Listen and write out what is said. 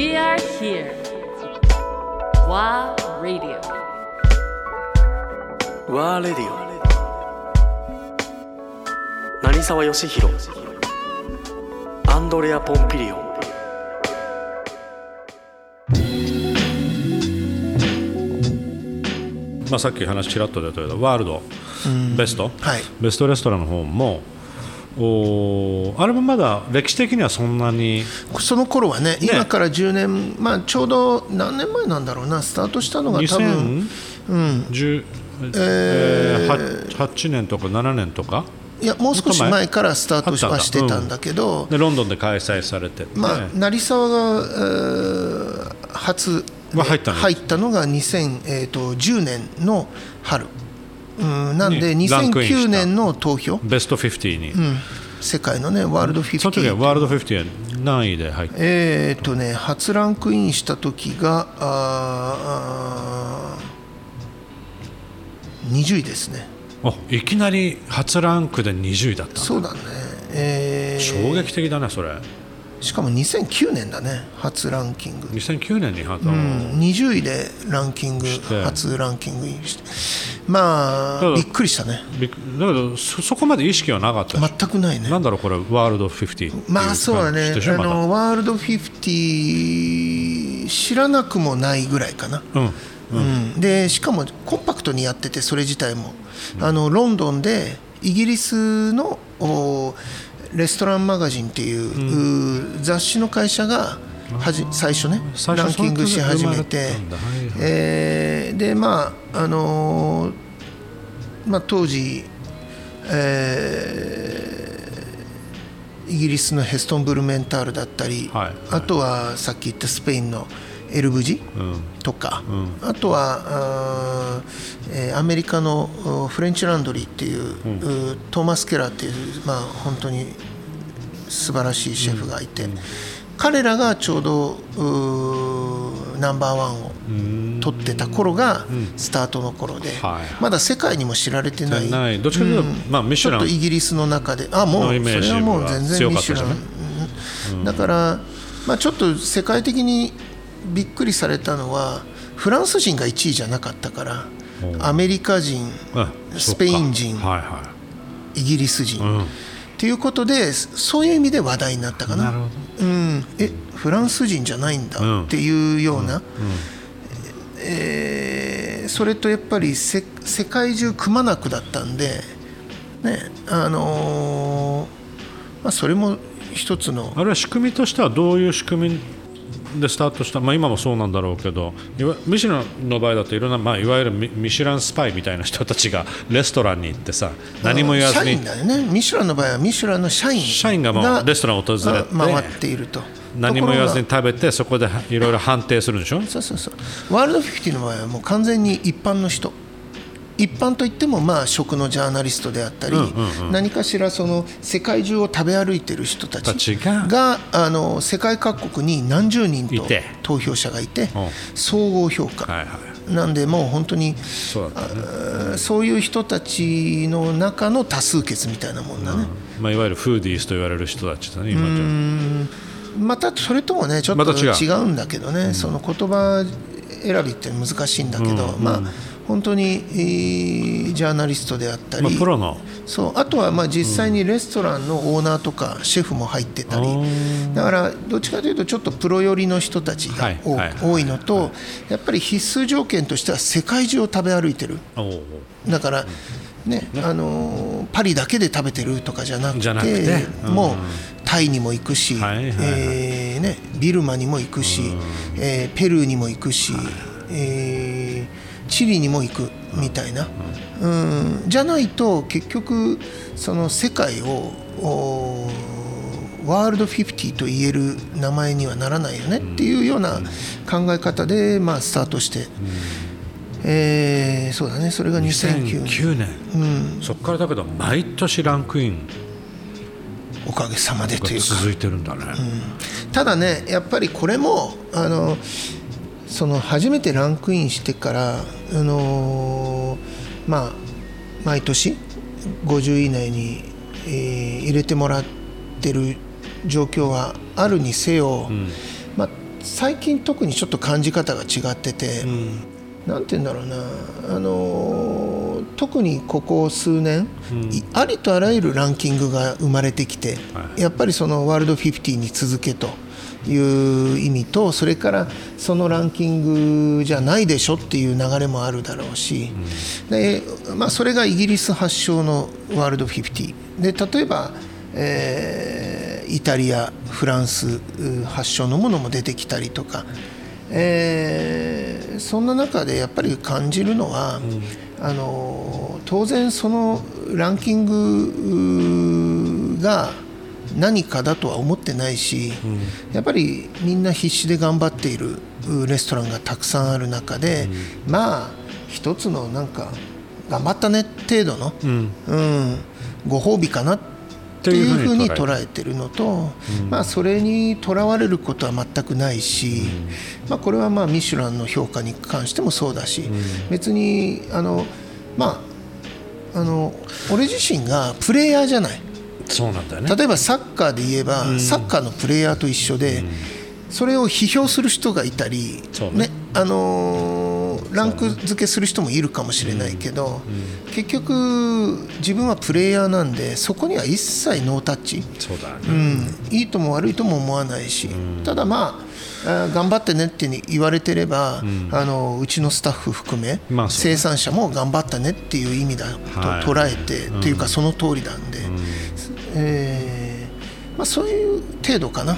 We are here. WA Radio. ワーレディオ成沢義弘アンドレア・ポンピリオン。まあ、さっき話ちらっと出たようなワールド。ベスト、はい。ベストレストランの方もおあれもまだ歴史的にはそんなに。その頃はね今から10年、まあ、ちょうど何年前なんだろうなスタートしたのが多分2010、えーは8年とか7年とか？いやもう少し前？からスタートあったんだはしてたん。だけど、でロンドンで開催されてて、まあ、成沢が、えー初は入ったの？入ったのが2010年の春、うん、なんでにランクインした。2009年の投票、ベスト50に、うん、世界のねワールドその時は50ワールド50は何位で入ってえーっとね初ランクインした時があーあー20位ですね。あいきなり初ランクで20位だったそうだね、えー。衝撃的だねそれしかも2009年だね初ランキング。2009年に初、うん、20位でランキング初ランキングインして。まあびっくりしたね。だけどそそこまで意識はなかった。全くないね。なんだろうこれワールド50っていうまあそうだね。まだのワールド50知らなくもないぐらいかな、うんうん。でしかもコンパクトにやっててそれ自体も、あのロンドンでイギリスのおレストランマガジンっていう,、う雑誌の会社がはじ最初ねランキングし始めてえーでまああのーまあ、当時、えーイギリスのヘストンブルメンタールだったり、あとはさっき言ったスペインのエルブジ、うん。とか、ん。あとはあー、えーアメリカのおフレンチランドリーっていう、うトーマス・ケラーっていう、まあ、本当に素晴らしいシェフがいて、彼らがちょうどナンバーワンを取ってた頃がスタートの頃で、はい。まだ世界にも知られてない。ない。どっちかというとまあミシュラン。ちょっとイギリスの中で。あもうそれはもうは全然ミシュラン。じゃうんだから、まあ、ちょっと世界的にびっくりされたのはフランス人が1位じゃなかったからアメリカ人あスペイン人はいはイギリス人、い、うん。っていうことでそういう意味で話題になったかな。うん、えフランス人じゃないんだうん。っていうような、えーそれとやっぱりせ世界中くまなくだったんで、ねあのーまあ、それも一つのあれは仕組みとしてはどういう仕組みでスタートした、まあ、今もそうなんだろうけどミシュランの場合だといろんな、まあ、いわゆるミミシュランスパイみたいな人たちがレストランに行ってさ何も言わずに社員だよね。ミシュランの場合はミシュランの社員社員がもうレストランを訪れてあ回っていると。何も言わずに食べてそこでいろいろ判定するんでしょ？そうそうそう。ワールド50の場合はもう完全に一般の人一般といってもまあ食のジャーナリストであったり、何かしらその世界中を食べ歩いてる人たたちちががあの世界各国に何十人と投票者がいてうん。総合評価、なんでもう本当にそういう人たちの中の多数決みたいなもんだね、まあ、いわゆるフーディーズと言われる人たちだね今じゃまたそれともねちょっと違う。んだけどね、その言葉選びって難しいんだけど、まあ本当に、えージャーナリストであったり、まあ、プロの。そうあとはまあ実際にレストランのオーナーとかシェフも入ってたり、だからどっちかというとちょっとプロ寄りの人たちが多,、はいはい多い。のと、やっぱり必須条件としては世界中を食べ歩いてる。だから、ねあのーパリだけで食べてるとかじゃなくてじゃなくて。うん。もうタイにも行くし、はいはいはい。えーね、ビルマにも行くし、えーペルーにも行くし、えーチリにも行くみたいな、うん。じゃないと結局その世界をおワールド50と言える名前にはならないよねっていうような考え方で、まあ、スタートして、えーそうだね。それが2009年。2009年、そこからだけど毎年ランクイン。おかげさまでがというか。続いてるんだね、ただねやっぱりこれもあのその初めてランクインしてから、あのーまあ毎年50位以内に、えー入れてもらってる状況はあるにせよ、まあ、最近特にちょっと感じ方が違ってて、なんて言うんだろうな、あのー特にここ数年、いありとあらゆるランキングが生まれてきて、はい。やっぱりそのワールド50に続けという意味とそれからそのランキングじゃないでしょっていう流れもあるだろうし、でまあ、それがイギリス発祥のワールド50で例えば、えーイタリアフランスう発祥のものも出てきたりとか、えーそんな中でやっぱり感じるのは、あの当然そのランキングうが何かだとは思ってないし、やっぱりみんな必死で頑張っているうレストランがたくさんある中で、まあ一つのなんか頑張ったね程度の、うん。うん、ご褒美かなっていうふうに捉えてる。のと、まあ、それにとらわれることは全くないし、まあ、これはまあミシュランの評価に関してもそうだし、別にあのまああの俺自身がプレイヤーじゃないそうなんだよね。例えばサッカーで言えば、サッカーのプレイヤーと一緒で、それを批評する人がいたり、ね。あのーランク付けする人もいるかもしれないけど、結局自分はプレイヤーなんでそこには一切ノータッチ、そうだね。うん、いいとも悪いとも思わないし、ただまあ頑張ってねって言われてれば、あのうちのスタッフ含め、生産者も頑張ったねっていう意味だとはい。捉えて、っていうかその通りなんで、えーまあ、そういう程度かな。